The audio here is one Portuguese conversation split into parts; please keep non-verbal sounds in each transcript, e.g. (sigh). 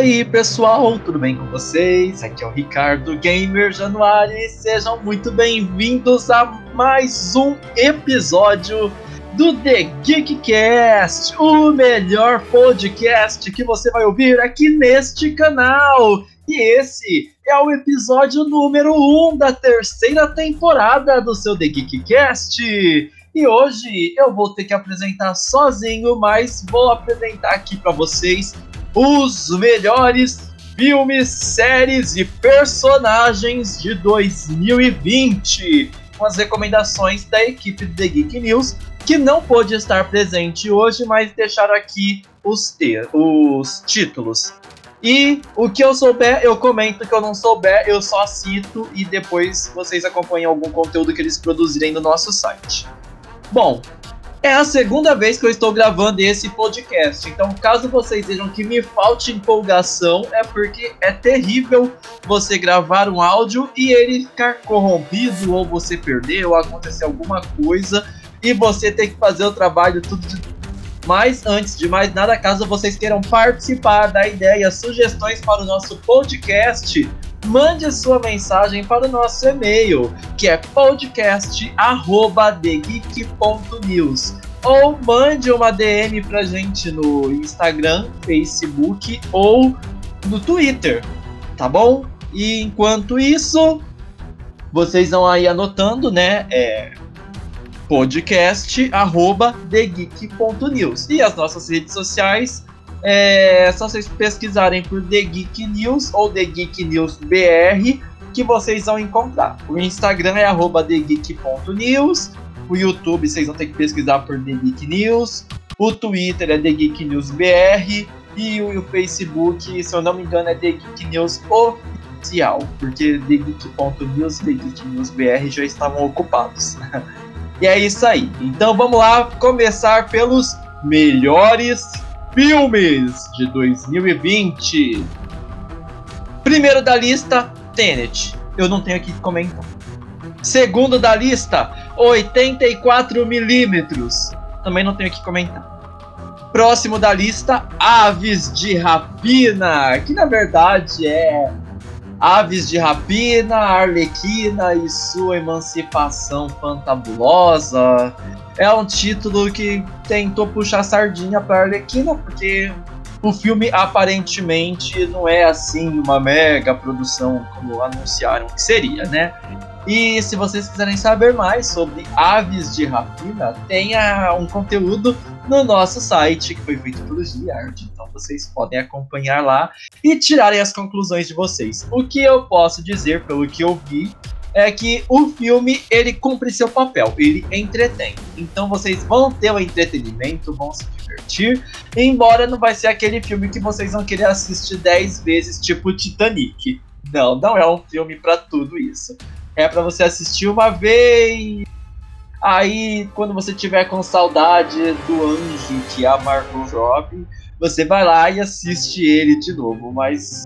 aí, pessoal, tudo bem com vocês? Aqui é o Ricardo Gamer Januário e sejam muito bem-vindos a mais um episódio do The Geekcast, o melhor podcast que você vai ouvir aqui neste canal. E esse é o episódio número 1 um da terceira temporada do seu The Geekcast. E hoje eu vou ter que apresentar sozinho, mas vou apresentar aqui para vocês os melhores filmes, séries e personagens de 2020, com as recomendações da equipe do The Geek News, que não pôde estar presente hoje, mas deixaram aqui os, os títulos. E o que eu souber, eu comento. O que eu não souber, eu só cito e depois vocês acompanham algum conteúdo que eles produzirem no nosso site. Bom, é a segunda vez que eu estou gravando esse podcast, então caso vocês vejam que me falte empolgação, é porque é terrível você gravar um áudio e ele ficar corrompido, ou você perder, ou acontecer alguma coisa, e você ter que fazer o trabalho tudo de mas antes de mais nada, caso vocês queiram participar da ideia, sugestões para o nosso podcast, mande sua mensagem para o nosso e-mail, que é podcast@thegeek.news. Ou mande uma DM pra gente no Instagram, Facebook ou no Twitter, tá bom? E enquanto isso, vocês vão aí anotando, né? É, podcast arroba thegeek.news. E as nossas redes sociais é só vocês pesquisarem por The Geek News ou The Geek News BR que vocês vão encontrar. O Instagram é thegeek.news, o YouTube vocês vão ter que pesquisar por The Geek News, o Twitter é The Geek News BR e o, Facebook, se eu não me engano, é The Geek News Oficial, porque The Geek.news e The Geek News BR já estavam ocupados. (laughs) e é isso aí. Então vamos lá começar pelos melhores filmes de 2020. Primeiro da lista, Tenet. Eu não tenho aqui que comentar. Segundo da lista, 84 milímetros. Também não tenho que comentar. Próximo da lista, Aves de Rapina, que na verdade é Aves de Rapina, Arlequina e sua emancipação fantabulosa é um título que tentou puxar sardinha para Arlequina, porque o filme aparentemente não é assim uma mega produção como anunciaram que seria, né? E se vocês quiserem saber mais sobre aves de rapina, tenha um conteúdo no nosso site que foi feito pelo Giard. Então vocês podem acompanhar lá e tirarem as conclusões de vocês. O que eu posso dizer pelo que eu vi é que o filme ele cumpre seu papel, ele entretém. Então vocês vão ter o um entretenimento, vão se divertir, embora não vai ser aquele filme que vocês vão querer assistir 10 vezes, tipo Titanic. Não, não é um filme para tudo isso. É para você assistir uma vez. Aí, quando você tiver com saudade do anjo que é Margot Robbie, você vai lá e assiste ele de novo, mas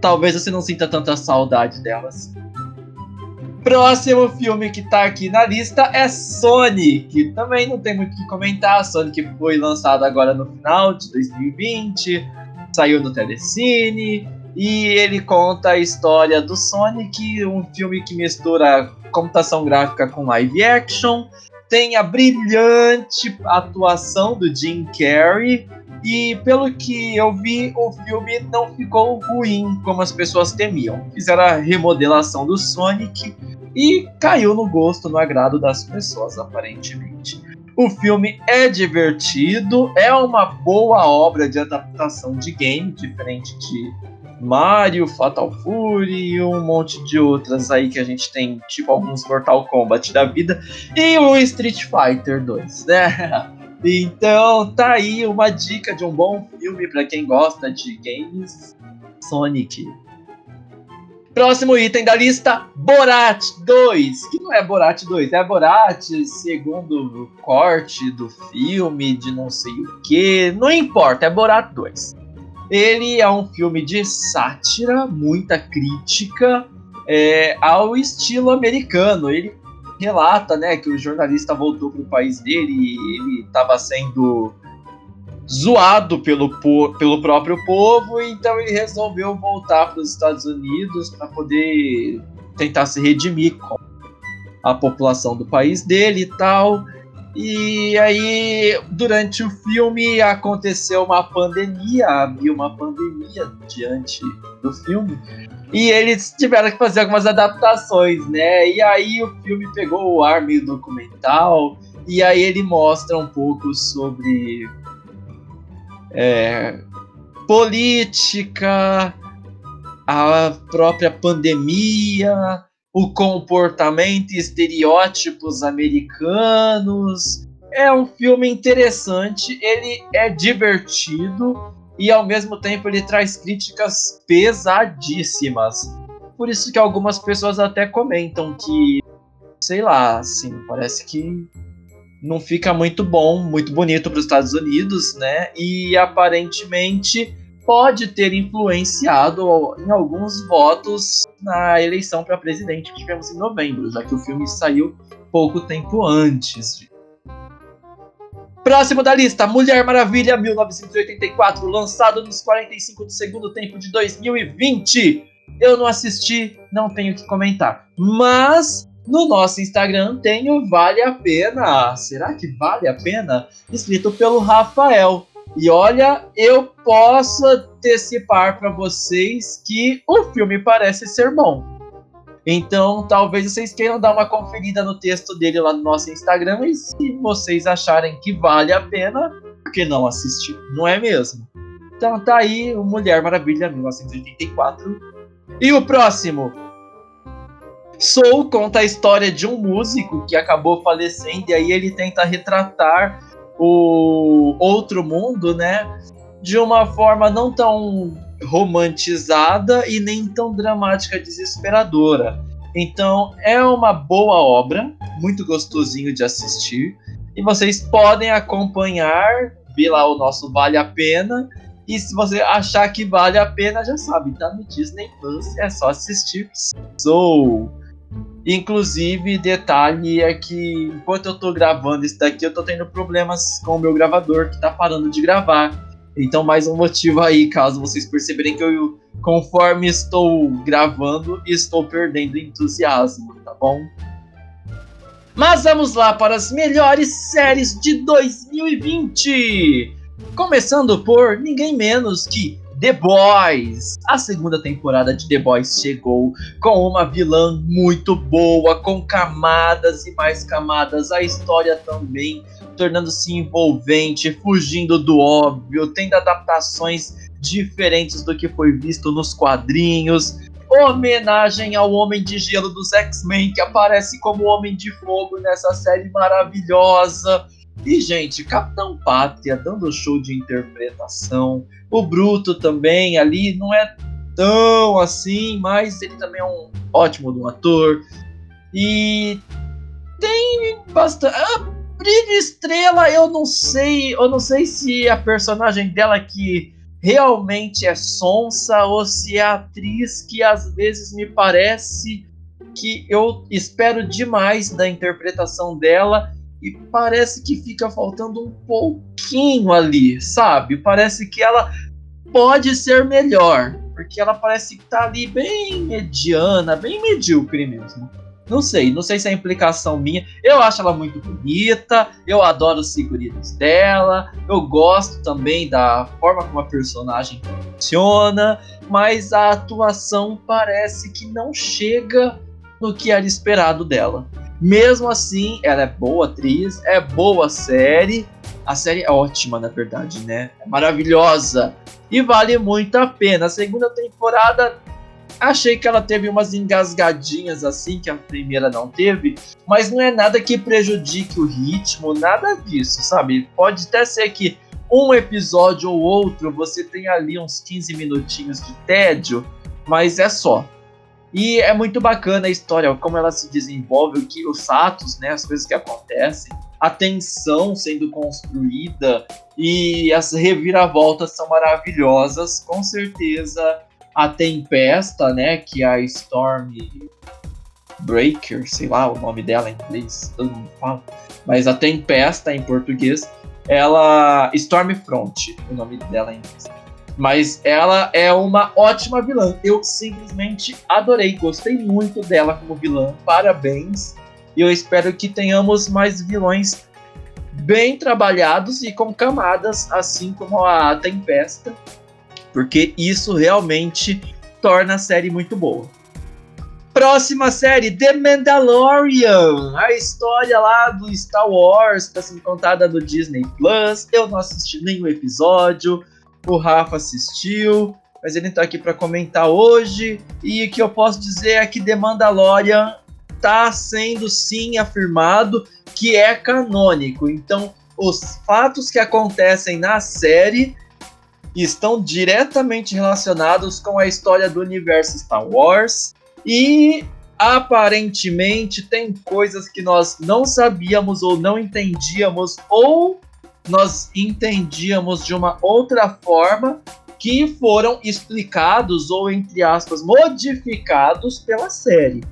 talvez você não sinta tanta saudade delas. Próximo filme que tá aqui na lista é Sonic. Também não tem muito o que comentar. Sonic foi lançado agora no final de 2020, saiu no Telecine e ele conta a história do Sonic, um filme que mistura computação gráfica com live action. Tem a brilhante atuação do Jim Carrey e pelo que eu vi, o filme não ficou ruim como as pessoas temiam. Fizeram a remodelação do Sonic e caiu no gosto, no agrado das pessoas, aparentemente. O filme é divertido, é uma boa obra de adaptação de game, diferente de Mario, Fatal Fury e um monte de outras aí que a gente tem, tipo alguns Mortal Kombat da vida, e o Street Fighter 2, né? (laughs) Então tá aí uma dica de um bom filme para quem gosta de games Sonic. Próximo item da lista, Borat 2. Que não é Borat 2, é Borat segundo o corte do filme, de não sei o que. Não importa, é Borat 2. Ele é um filme de sátira, muita crítica é, ao estilo americano. Ele relata, né, que o jornalista voltou para o país dele e ele estava sendo zoado pelo, pelo próprio povo, então ele resolveu voltar para os Estados Unidos para poder tentar se redimir com a população do país dele e tal. E aí, durante o filme, aconteceu uma pandemia, havia uma pandemia diante do filme, e eles tiveram que fazer algumas adaptações, né? E aí o filme pegou o ar meio documental, e aí ele mostra um pouco sobre é, política, a própria pandemia, o comportamento e estereótipos americanos. É um filme interessante, ele é divertido e ao mesmo tempo ele traz críticas pesadíssimas. Por isso que algumas pessoas até comentam que, sei lá, assim, parece que não fica muito bom, muito bonito para os Estados Unidos, né? E aparentemente pode ter influenciado em alguns votos na eleição para presidente que tivemos em novembro, já que o filme saiu pouco tempo antes. Próximo da lista, Mulher Maravilha 1984, lançado nos 45 do segundo tempo de 2020. Eu não assisti, não tenho que comentar. Mas no nosso Instagram tem o Vale a Pena. Será que vale a pena? Escrito pelo Rafael. E olha, eu posso antecipar para vocês que o filme parece ser bom. Então, talvez vocês queiram dar uma conferida no texto dele lá no nosso Instagram e se vocês acharem que vale a pena, por que não assistir? Não é mesmo? Então tá aí o Mulher Maravilha 1984. E o próximo? Soul conta a história de um músico que acabou falecendo e aí ele tenta retratar o outro mundo, né? De uma forma não tão romantizada e nem tão dramática desesperadora. Então é uma boa obra, muito gostosinho de assistir. E vocês podem acompanhar, ver lá o nosso Vale a Pena. E se você achar que vale a pena, já sabe, tá no Disney Plus, é só assistir Soul. Inclusive, detalhe é que enquanto eu tô gravando isso daqui, eu tô tendo problemas com o meu gravador que tá parando de gravar. Então, mais um motivo aí, caso vocês perceberem que eu, conforme estou gravando, estou perdendo entusiasmo, tá bom? Mas vamos lá para as melhores séries de 2020! Começando por ninguém menos que The Boys. A segunda temporada de The Boys chegou com uma vilã muito boa, com camadas e mais camadas. A história também tornando-se envolvente, fugindo do óbvio, tendo adaptações diferentes do que foi visto nos quadrinhos. Homenagem ao Homem de Gelo dos X-Men, que aparece como Homem de Fogo nessa série maravilhosa. E, gente, Capitão Pátria dando show de interpretação. O Bruto também ali não é tão assim, mas ele também é um ótimo um ator. E tem bastante. Ah, Brilho Estrela, eu não sei, eu não sei se a personagem dela que realmente é sonsa ou se é a atriz que às vezes me parece que eu espero demais da interpretação dela e parece que fica faltando um pouquinho ali, sabe? Parece que ela pode ser melhor, porque ela parece que tá ali bem mediana, bem medíocre mesmo. Não sei, não sei se é implicação minha. Eu acho ela muito bonita, eu adoro os figurinos dela, eu gosto também da forma como a personagem funciona, mas a atuação parece que não chega no que era esperado dela. Mesmo assim, ela é boa atriz, é boa série. A série é ótima, na verdade, né? É maravilhosa. E vale muito a pena. A segunda temporada Achei que ela teve umas engasgadinhas assim que a primeira não teve, mas não é nada que prejudique o ritmo, nada disso, sabe? Pode até ser que um episódio ou outro você tenha ali uns 15 minutinhos de tédio, mas é só. E é muito bacana a história, como ela se desenvolve, o que os atos, né, as coisas que acontecem, a tensão sendo construída e as reviravoltas são maravilhosas. Com certeza a Tempesta, né, que é a Storm Breaker, sei lá o nome dela em inglês, mundo fala, mas a Tempesta em português ela. Stormfront, o nome dela em inglês. Mas ela é uma ótima vilã. Eu simplesmente adorei, gostei muito dela como vilã. Parabéns. E eu espero que tenhamos mais vilões bem trabalhados e com camadas, assim como a Tempesta, porque isso realmente torna a série muito boa. Próxima série, The Mandalorian, a história lá do Star Wars, está sendo contada no Disney Plus. Eu não assisti nenhum episódio, o Rafa assistiu, mas ele está aqui para comentar hoje. E o que eu posso dizer é que The Mandalorian está sendo sim afirmado que é canônico. Então, os fatos que acontecem na série estão diretamente relacionados com a história do universo Star Wars e aparentemente tem coisas que nós não sabíamos ou não entendíamos ou nós entendíamos de uma outra forma que foram explicados ou entre aspas modificados pela série.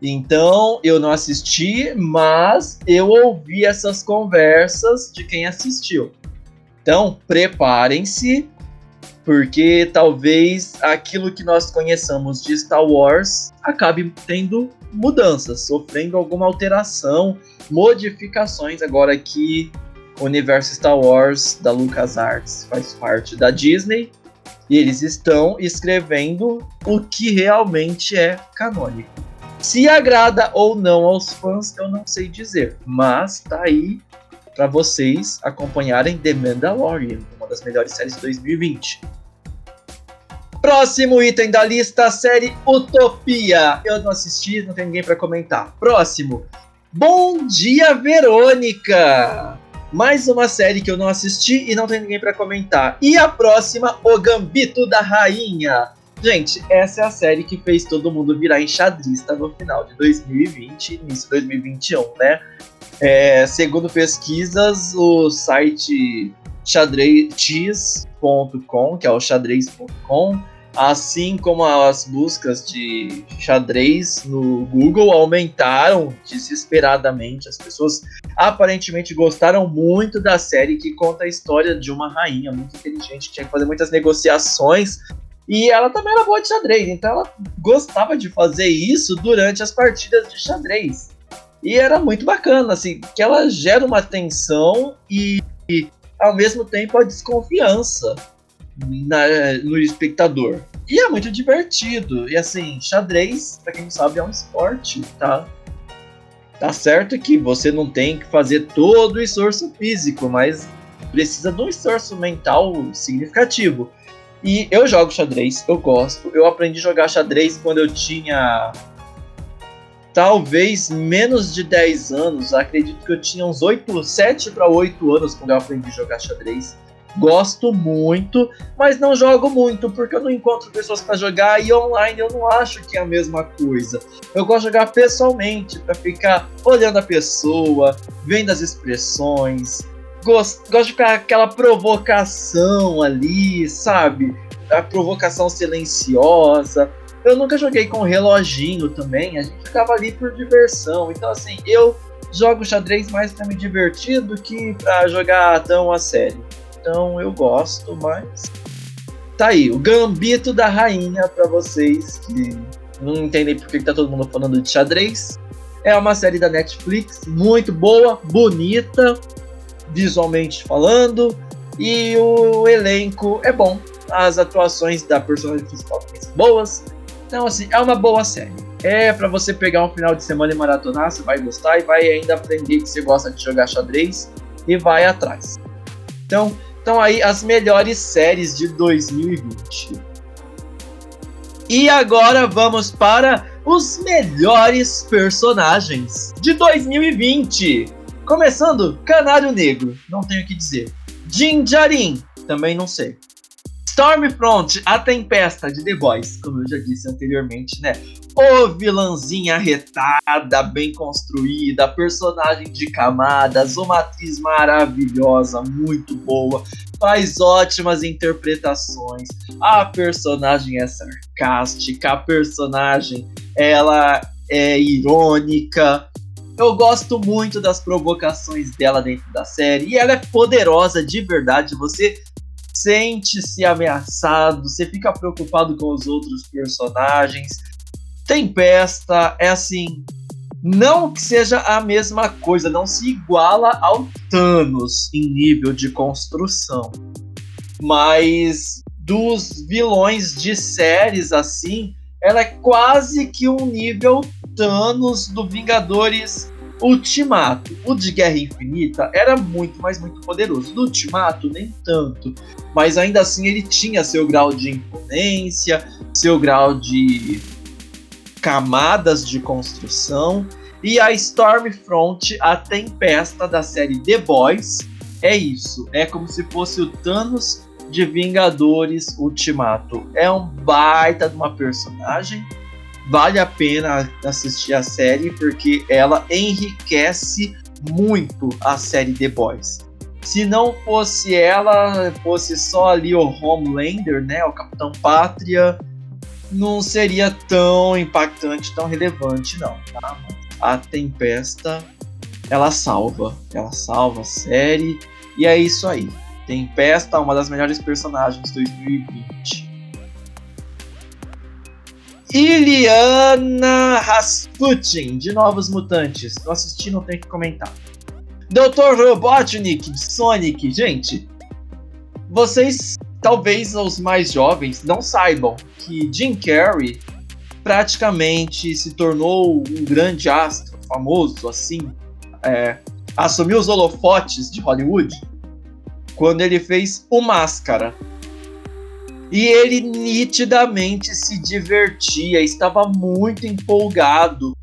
Então eu não assisti, mas eu ouvi essas conversas de quem assistiu. Então preparem-se, porque talvez aquilo que nós conheçamos de Star Wars acabe tendo mudanças, sofrendo alguma alteração, modificações agora que universo Star Wars da LucasArts faz parte da Disney e eles estão escrevendo o que realmente é canônico. Se agrada ou não aos fãs, eu não sei dizer, mas tá aí para vocês acompanharem The Mandalorian, uma das melhores séries de 2020. Próximo item da lista, série Utopia. Eu não assisti, não tem ninguém para comentar. Próximo. Bom dia, Verônica. Mais uma série que eu não assisti e não tem ninguém para comentar. E a próxima, O Gambito da Rainha. Gente, essa é a série que fez todo mundo virar enxadrista no final de 2020 início de 2021, né? É, segundo pesquisas, o site xadrez.com, que é o xadrez.com, assim como as buscas de xadrez no Google aumentaram desesperadamente. As pessoas aparentemente gostaram muito da série que conta a história de uma rainha muito inteligente que tinha que fazer muitas negociações e ela também era boa de xadrez, então ela gostava de fazer isso durante as partidas de xadrez. E era muito bacana, assim, que ela gera uma tensão e, e ao mesmo tempo a desconfiança na, no espectador. E é muito divertido. E assim, xadrez, pra quem não sabe, é um esporte, tá? Tá certo que você não tem que fazer todo o esforço físico, mas precisa de um esforço mental significativo. E eu jogo xadrez, eu gosto. Eu aprendi a jogar xadrez quando eu tinha talvez menos de 10 anos. Acredito que eu tinha uns 8, 7 para 8 anos quando eu aprendi a jogar xadrez. Gosto muito, mas não jogo muito porque eu não encontro pessoas para jogar e online eu não acho que é a mesma coisa. Eu gosto de jogar pessoalmente para ficar olhando a pessoa, vendo as expressões, gosto, gosto de ficar aquela provocação ali, sabe? A provocação silenciosa. Eu nunca joguei com reloginho também, a gente ficava ali por diversão. Então, assim, eu jogo xadrez mais para me divertir do que para jogar tão a sério. Então, eu gosto, mas. Tá aí, o Gambito da Rainha para vocês que não entendem por que tá todo mundo falando de xadrez. É uma série da Netflix, muito boa, bonita, visualmente falando, e o elenco é bom. As atuações da personagem principal são boas. Então, assim, é uma boa série. É para você pegar um final de semana e maratonar, você vai gostar e vai ainda aprender que você gosta de jogar xadrez e vai atrás. Então, então aí as melhores séries de 2020. E agora vamos para os melhores personagens de 2020. Começando, Canário Negro, não tenho o que dizer. Jinjarin, também não sei. Stormfront, a Tempesta de The Boys, como eu já disse anteriormente, né? O vilãzinha arretada, bem construída, personagem de camadas, uma atriz maravilhosa, muito boa, faz ótimas interpretações. A personagem é sarcástica, a personagem ela é irônica, Eu gosto muito das provocações dela dentro da série. E ela é poderosa de verdade. Você sente-se ameaçado, você fica preocupado com os outros personagens. Tempesta é assim. Não que seja a mesma coisa, não se iguala ao Thanos em nível de construção. Mas dos vilões de séries assim, ela é quase que um nível Thanos do Vingadores Ultimato. O de Guerra Infinita era muito, mas muito poderoso. Do Ultimato, nem tanto. Mas ainda assim ele tinha seu grau de imponência, seu grau de camadas de construção. E a Stormfront, a tempesta da série The Boys, é isso. É como se fosse o Thanos de Vingadores Ultimato. É um baita de uma personagem. Vale a pena assistir a série porque ela enriquece muito a série The Boys. Se não fosse ela, fosse só ali o Homelander, né, o Capitão Pátria, não seria tão impactante, tão relevante não, tá? A Tempesta, ela salva, ela salva a série e é isso aí. Tempesta, uma das melhores personagens de 2020. Iliana Rasputin, de Novos Mutantes. Não assisti, não tenho que comentar. Dr. Robotnik, Sonic. Gente, vocês, talvez os mais jovens, não saibam que Jim Carrey praticamente se tornou um grande astro, famoso assim, é, assumiu os holofotes de Hollywood quando ele fez o Máscara. E ele nitidamente se divertia, estava muito empolgado.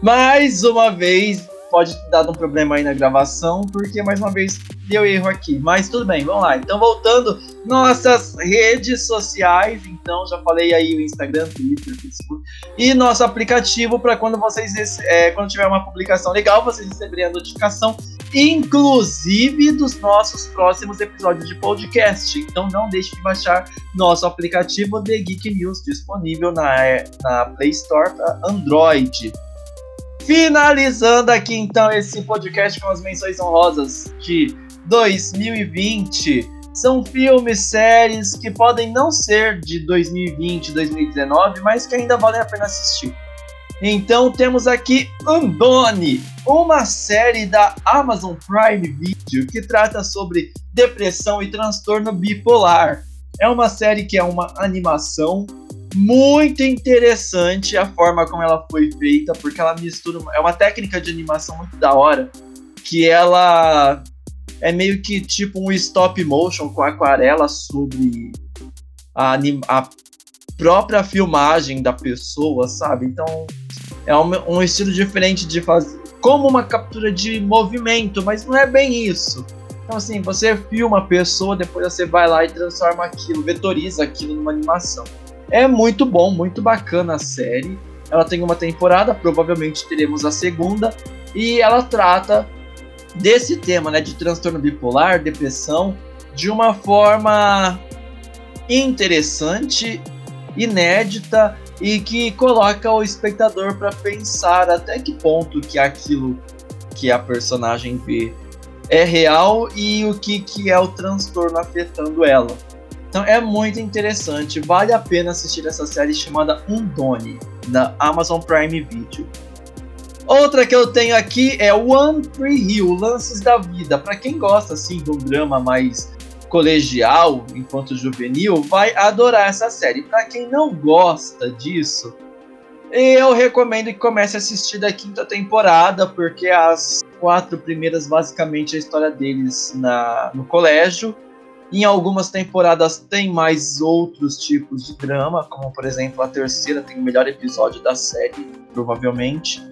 Mais uma vez, pode ter dado um problema aí na gravação, porque mais uma vez deu erro aqui. Mas tudo bem, vamos lá. Então, voltando, nossas redes sociais. Então, já falei aí o Instagram, Twitter, Facebook. E nosso aplicativo para quando vocês, é, quando tiver uma publicação legal, vocês receberem a notificação, inclusive dos nossos próximos episódios de podcast. Então, não deixe de baixar nosso aplicativo The Geek News, disponível na, na Play Store para Android. Finalizando aqui então esse podcast com as menções honrosas de 2020. São filmes, séries que podem não ser de 2020, 2019, mas que ainda valem a pena assistir. Então temos aqui Andone, uma série da Amazon Prime Video que trata sobre depressão e transtorno bipolar. É uma série que é uma animação muito interessante a forma como ela foi feita, porque ela mistura. É uma técnica de animação muito da hora, que ela é meio que tipo um stop motion com aquarela sobre a, a própria filmagem da pessoa, sabe? Então é um, um estilo diferente de fazer. Como uma captura de movimento, mas não é bem isso. Então, assim, você filma a pessoa, depois você vai lá e transforma aquilo, vetoriza aquilo numa animação. É muito bom, muito bacana a série. Ela tem uma temporada, provavelmente teremos a segunda, e ela trata desse tema, né, de transtorno bipolar, depressão, de uma forma interessante, inédita e que coloca o espectador para pensar até que ponto que aquilo que a personagem vê é real e o que, que é o transtorno afetando ela. Então é muito interessante, vale a pena assistir essa série chamada Undone, da Amazon Prime Video. Outra que eu tenho aqui é One Tree Hill, Lances da Vida. Para quem gosta assim de um drama mais colegial, enquanto juvenil, vai adorar essa série. Para quem não gosta disso, eu recomendo que comece a assistir da quinta temporada, porque as quatro primeiras basicamente é a história deles na, no colégio em algumas temporadas tem mais outros tipos de drama, como por exemplo a terceira tem o melhor episódio da série, provavelmente.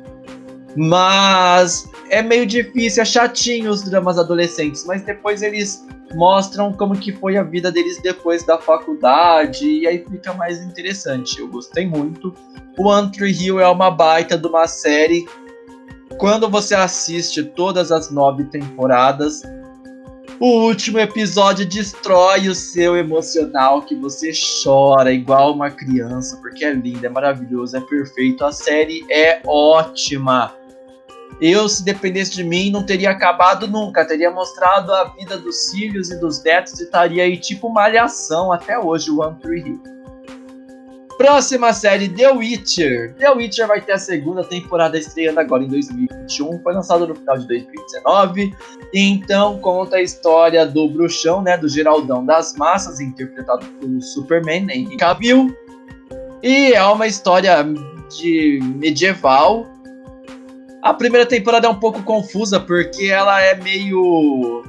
Mas é meio difícil, é chatinho os dramas adolescentes, mas depois eles mostram como que foi a vida deles depois da faculdade e aí fica mais interessante. Eu gostei muito. O Tree Hill é uma baita de uma série. Quando você assiste todas as nove temporadas, o último episódio destrói o seu emocional, que você chora igual uma criança, porque é lindo, é maravilhoso, é perfeito. A série é ótima. Eu, se dependesse de mim, não teria acabado nunca. Teria mostrado a vida dos filhos e dos netos e estaria aí tipo malhação até hoje, o One Tree Hill. Próxima série, The Witcher. The Witcher vai ter a segunda temporada estreando agora em 2021. Foi lançado no final de 2019. Então conta a história do bruxão, né, do Geraldão das Massas, interpretado pelo Superman, Henry Cavill. E é uma história de medieval. A primeira temporada é um pouco confusa porque ela é meio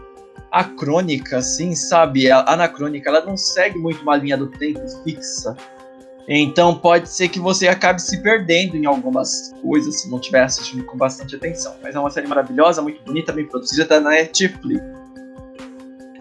acrônica, assim, sabe? Anacrônica. Ela não segue muito uma linha do tempo fixa. Então pode ser que você acabe se perdendo em algumas coisas se não estiver assistindo com bastante atenção. Mas é uma série maravilhosa, muito bonita, bem produzida, tá na Netflix.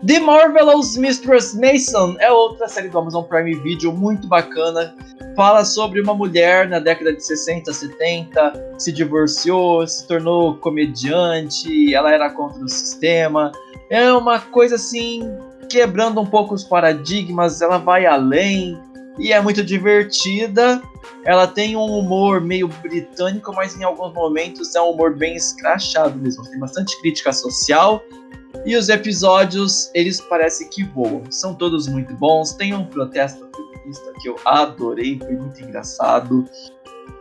The Marvelous Mistress Mason é outra série do Amazon Prime Video muito bacana. Fala sobre uma mulher na década de 60, 70, se divorciou, se tornou comediante, ela era contra o sistema. É uma coisa assim, quebrando um pouco os paradigmas, ela vai além e é muito divertida. Ela tem um humor meio britânico, mas em alguns momentos é um humor bem escrachado mesmo. Tem bastante crítica social. E os episódios, eles parecem que voam. São todos muito bons. Tem um protesto feminista que eu adorei, foi muito engraçado.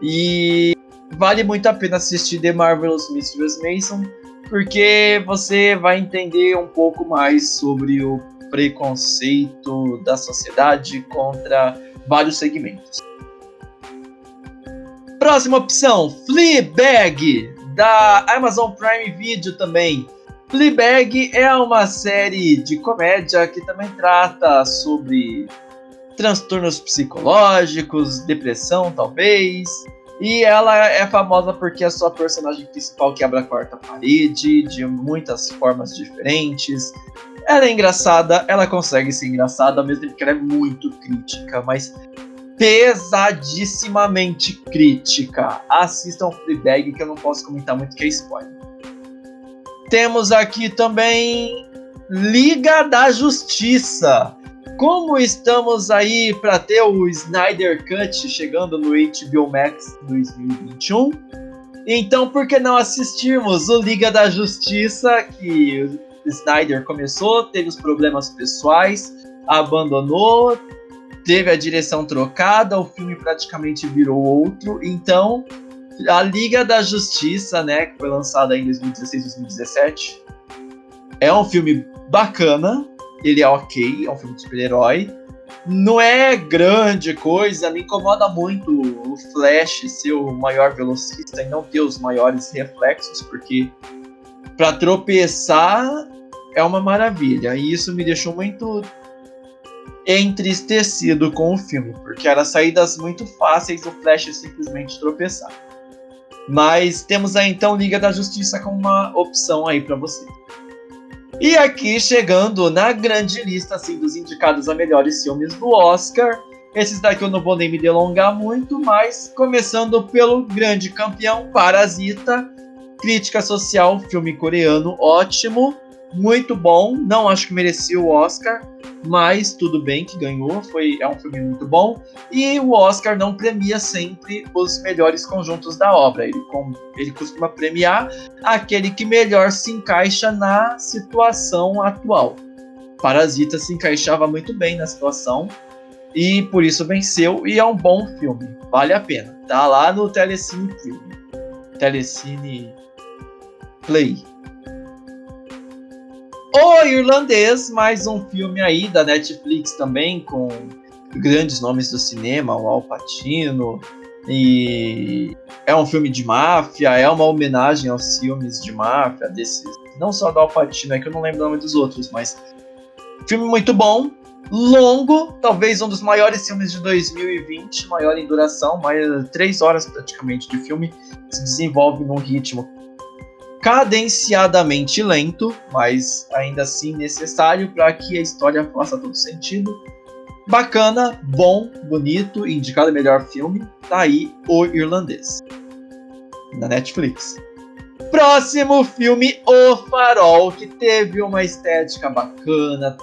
E vale muito a pena assistir The Marvelous Mistress Mason, porque você vai entender um pouco mais sobre o preconceito da sociedade contra vários segmentos. Próxima opção, Fleabag, da Amazon Prime Video também. Fleabag é uma série de comédia que também trata sobre transtornos psicológicos, depressão talvez. E ela é famosa porque a sua personagem principal quebra a quarta parede de muitas formas diferentes. Ela é engraçada, ela consegue ser engraçada, mesmo que ela é muito crítica, mas pesadissimamente crítica. Assistam Fleabag que eu não posso comentar muito que é spoiler. Temos aqui também Liga da Justiça. Como estamos aí para ter o Snyder Cut chegando no HBO Max 2021, então por que não assistirmos o Liga da Justiça que Snyder começou, teve os problemas pessoais, abandonou, teve a direção trocada, o filme praticamente virou outro. Então, a Liga da Justiça, né, que foi lançada em 2016, 2017, é um filme bacana, ele é ok, é um filme de super-herói. Não é grande coisa, me incomoda muito o Flash ser o maior velocista e não ter os maiores reflexos, porque para tropeçar é uma maravilha. E isso me deixou muito entristecido com o filme, porque eram saídas muito fáceis do Flash simplesmente tropeçar. Mas temos aí então Liga da Justiça como uma opção aí para você. E aqui chegando na grande lista assim dos indicados a melhores filmes do Oscar. Esses daqui eu não vou nem me delongar muito, mas começando pelo grande campeão Parasita, crítica social, filme coreano ótimo muito bom. Não acho que merecia o Oscar, mas tudo bem que ganhou. Foi é um filme muito bom. E o Oscar não premia sempre os melhores conjuntos da obra. Ele, com, ele costuma premiar aquele que melhor se encaixa na situação atual. Parasita se encaixava muito bem na situação e por isso venceu. E é um bom filme, vale a pena. Tá lá no Telecine Telecine Play. O Irlandês, mais um filme aí da Netflix também, com grandes nomes do cinema, o Al Pacino. E é um filme de máfia, é uma homenagem aos filmes de máfia, desses. Não só do Al Pacino, é que eu não lembro o nome dos outros, mas. Filme muito bom, longo, talvez um dos maiores filmes de 2020, maior em duração, mais três horas praticamente de filme, se desenvolve num ritmo cadenciadamente lento, mas ainda assim necessário para que a história faça todo sentido. Bacana, bom, bonito, indicado melhor filme, tá aí O Irlandês, na Netflix. Próximo filme, O Farol, que teve uma estética bacana,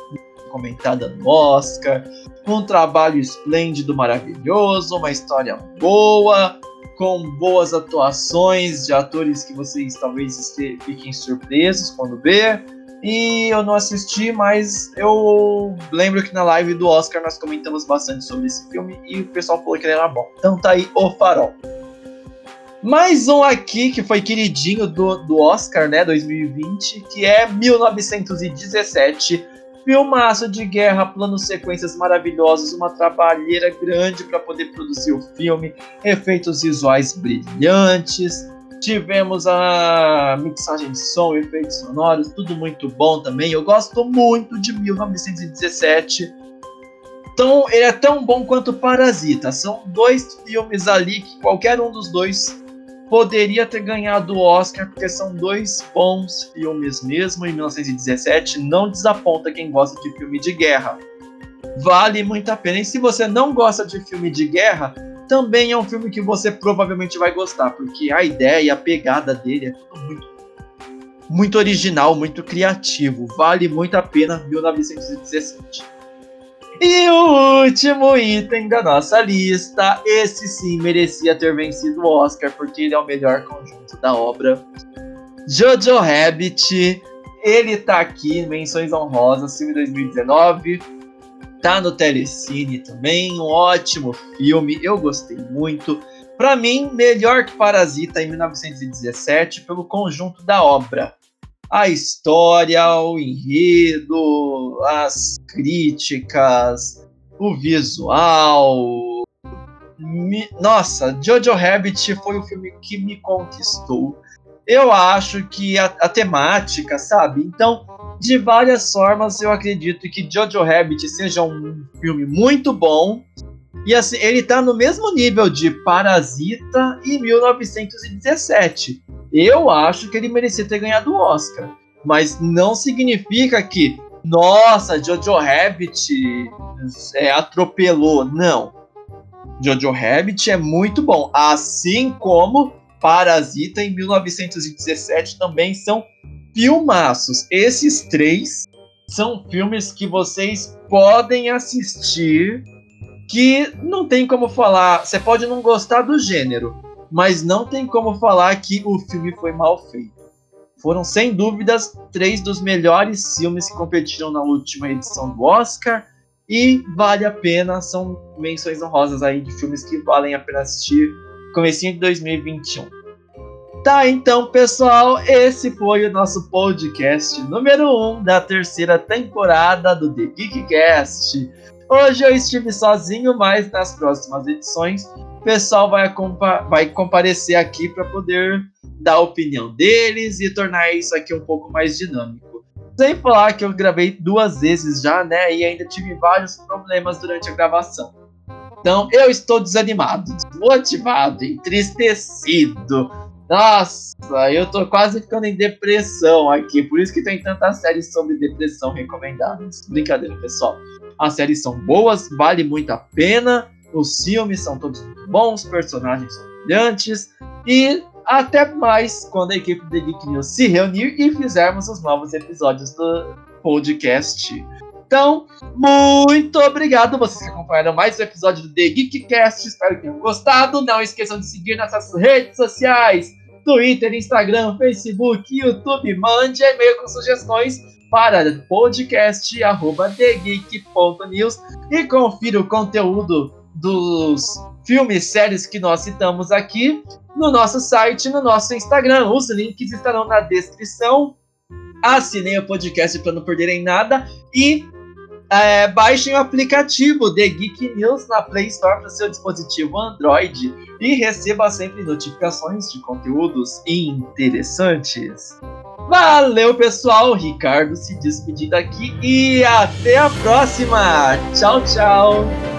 comentada no Oscar, um trabalho esplêndido, maravilhoso, uma história boa, com boas atuações de atores que vocês talvez fiquem surpresos quando ver. E eu não assisti, mas eu lembro que na live do Oscar nós comentamos bastante sobre esse filme e o pessoal falou que ele era bom. Então tá aí O Farol. Mais um aqui que foi queridinho do, do Oscar, né, 2020, que é 1917. Filmaço de guerra, planos sequências maravilhosos, uma trabalheira grande para poder produzir o filme, efeitos visuais brilhantes. Tivemos a mixagem de som, efeitos sonoros, tudo muito bom também. Eu gosto muito de 1917. Então, ele é tão bom quanto Parasita. São dois filmes ali que qualquer um dos dois poderia ter ganhado o Oscar, porque são dois bons filmes mesmo. Em 1917, não desaponta quem gosta de filme de guerra. Vale muito a pena. E se você não gosta de filme de guerra, também é um filme que você provavelmente vai gostar, porque a ideia, a pegada dele é tudo muito, muito original, muito criativo. Vale muito a pena 1917. E o último item da nossa lista, esse sim merecia ter vencido o Oscar, porque ele é o melhor conjunto da obra. Jojo Rabbit, ele tá aqui, menções honrosas, filme 2019. Tá no Telecine também, um ótimo filme, eu gostei muito. Para mim, melhor que Parasita em 1917 pelo conjunto da obra a história, o enredo, as críticas, o visual. Me... Nossa, Jojo Rabbit foi o filme que me conquistou. Eu acho que a, a, temática, sabe? Então, de várias formas, eu acredito que Jojo Rabbit seja um filme muito bom. E assim, ele tá no mesmo nível de Parasita e 1917 eu acho que ele merecia ter ganhado o Oscar. Mas não significa que, nossa, Jojo Rabbit é, atropelou. Não. Jojo Rabbit é muito bom. Assim como Parasita em 1917 também são filmaços. Esses três são filmes que vocês podem assistir que não tem como falar. Você pode não gostar do gênero, mas não tem como falar que o filme foi mal feito. Foram, sem dúvidas, três dos melhores filmes que competiram na última edição do Oscar e vale a pena, são menções honrosas aí de filmes que valem a pena assistir comecinho de 2021. Tá, então, pessoal, esse foi o nosso podcast número 1 um da terceira temporada do The Geekcast. Hoje eu estive sozinho, mas nas próximas edições pessoal vai, vai comparecer aqui para poder dar a opinião deles e tornar isso aqui um pouco mais dinâmico. Sem falar que eu gravei duas vezes já, né? E ainda tive vários problemas durante a gravação. Então eu estou desanimado, desmotivado, entristecido. Nossa, eu tô quase ficando em depressão aqui. Por isso que tem tantas séries sobre depressão recomendadas. Brincadeira, pessoal. As séries são boas, vale muito a pena. Os filmes são todos bons, personagens brilhantes e até mais quando a equipe do Geek News se reunir e fizermos os novos episódios do podcast. Então, muito obrigado vocês que acompanharam mais um episódio do The Geekcast. Espero que tenham gostado. Não esqueçam de seguir nossas redes sociais: Twitter, Instagram, Facebook, YouTube. Mande e-mail com sugestões para podcast@thegeek.news e confira o conteúdo dos filmes, séries que nós citamos aqui no nosso site, no nosso Instagram. Os links estarão na descrição. Assinem o podcast para não perderem nada e é, baixem o aplicativo The Geek News na Play Store para seu dispositivo Android e receba sempre notificações de conteúdos interessantes. Valeu, pessoal! Ricardo se despedindo aqui e até a próxima! Tchau, tchau!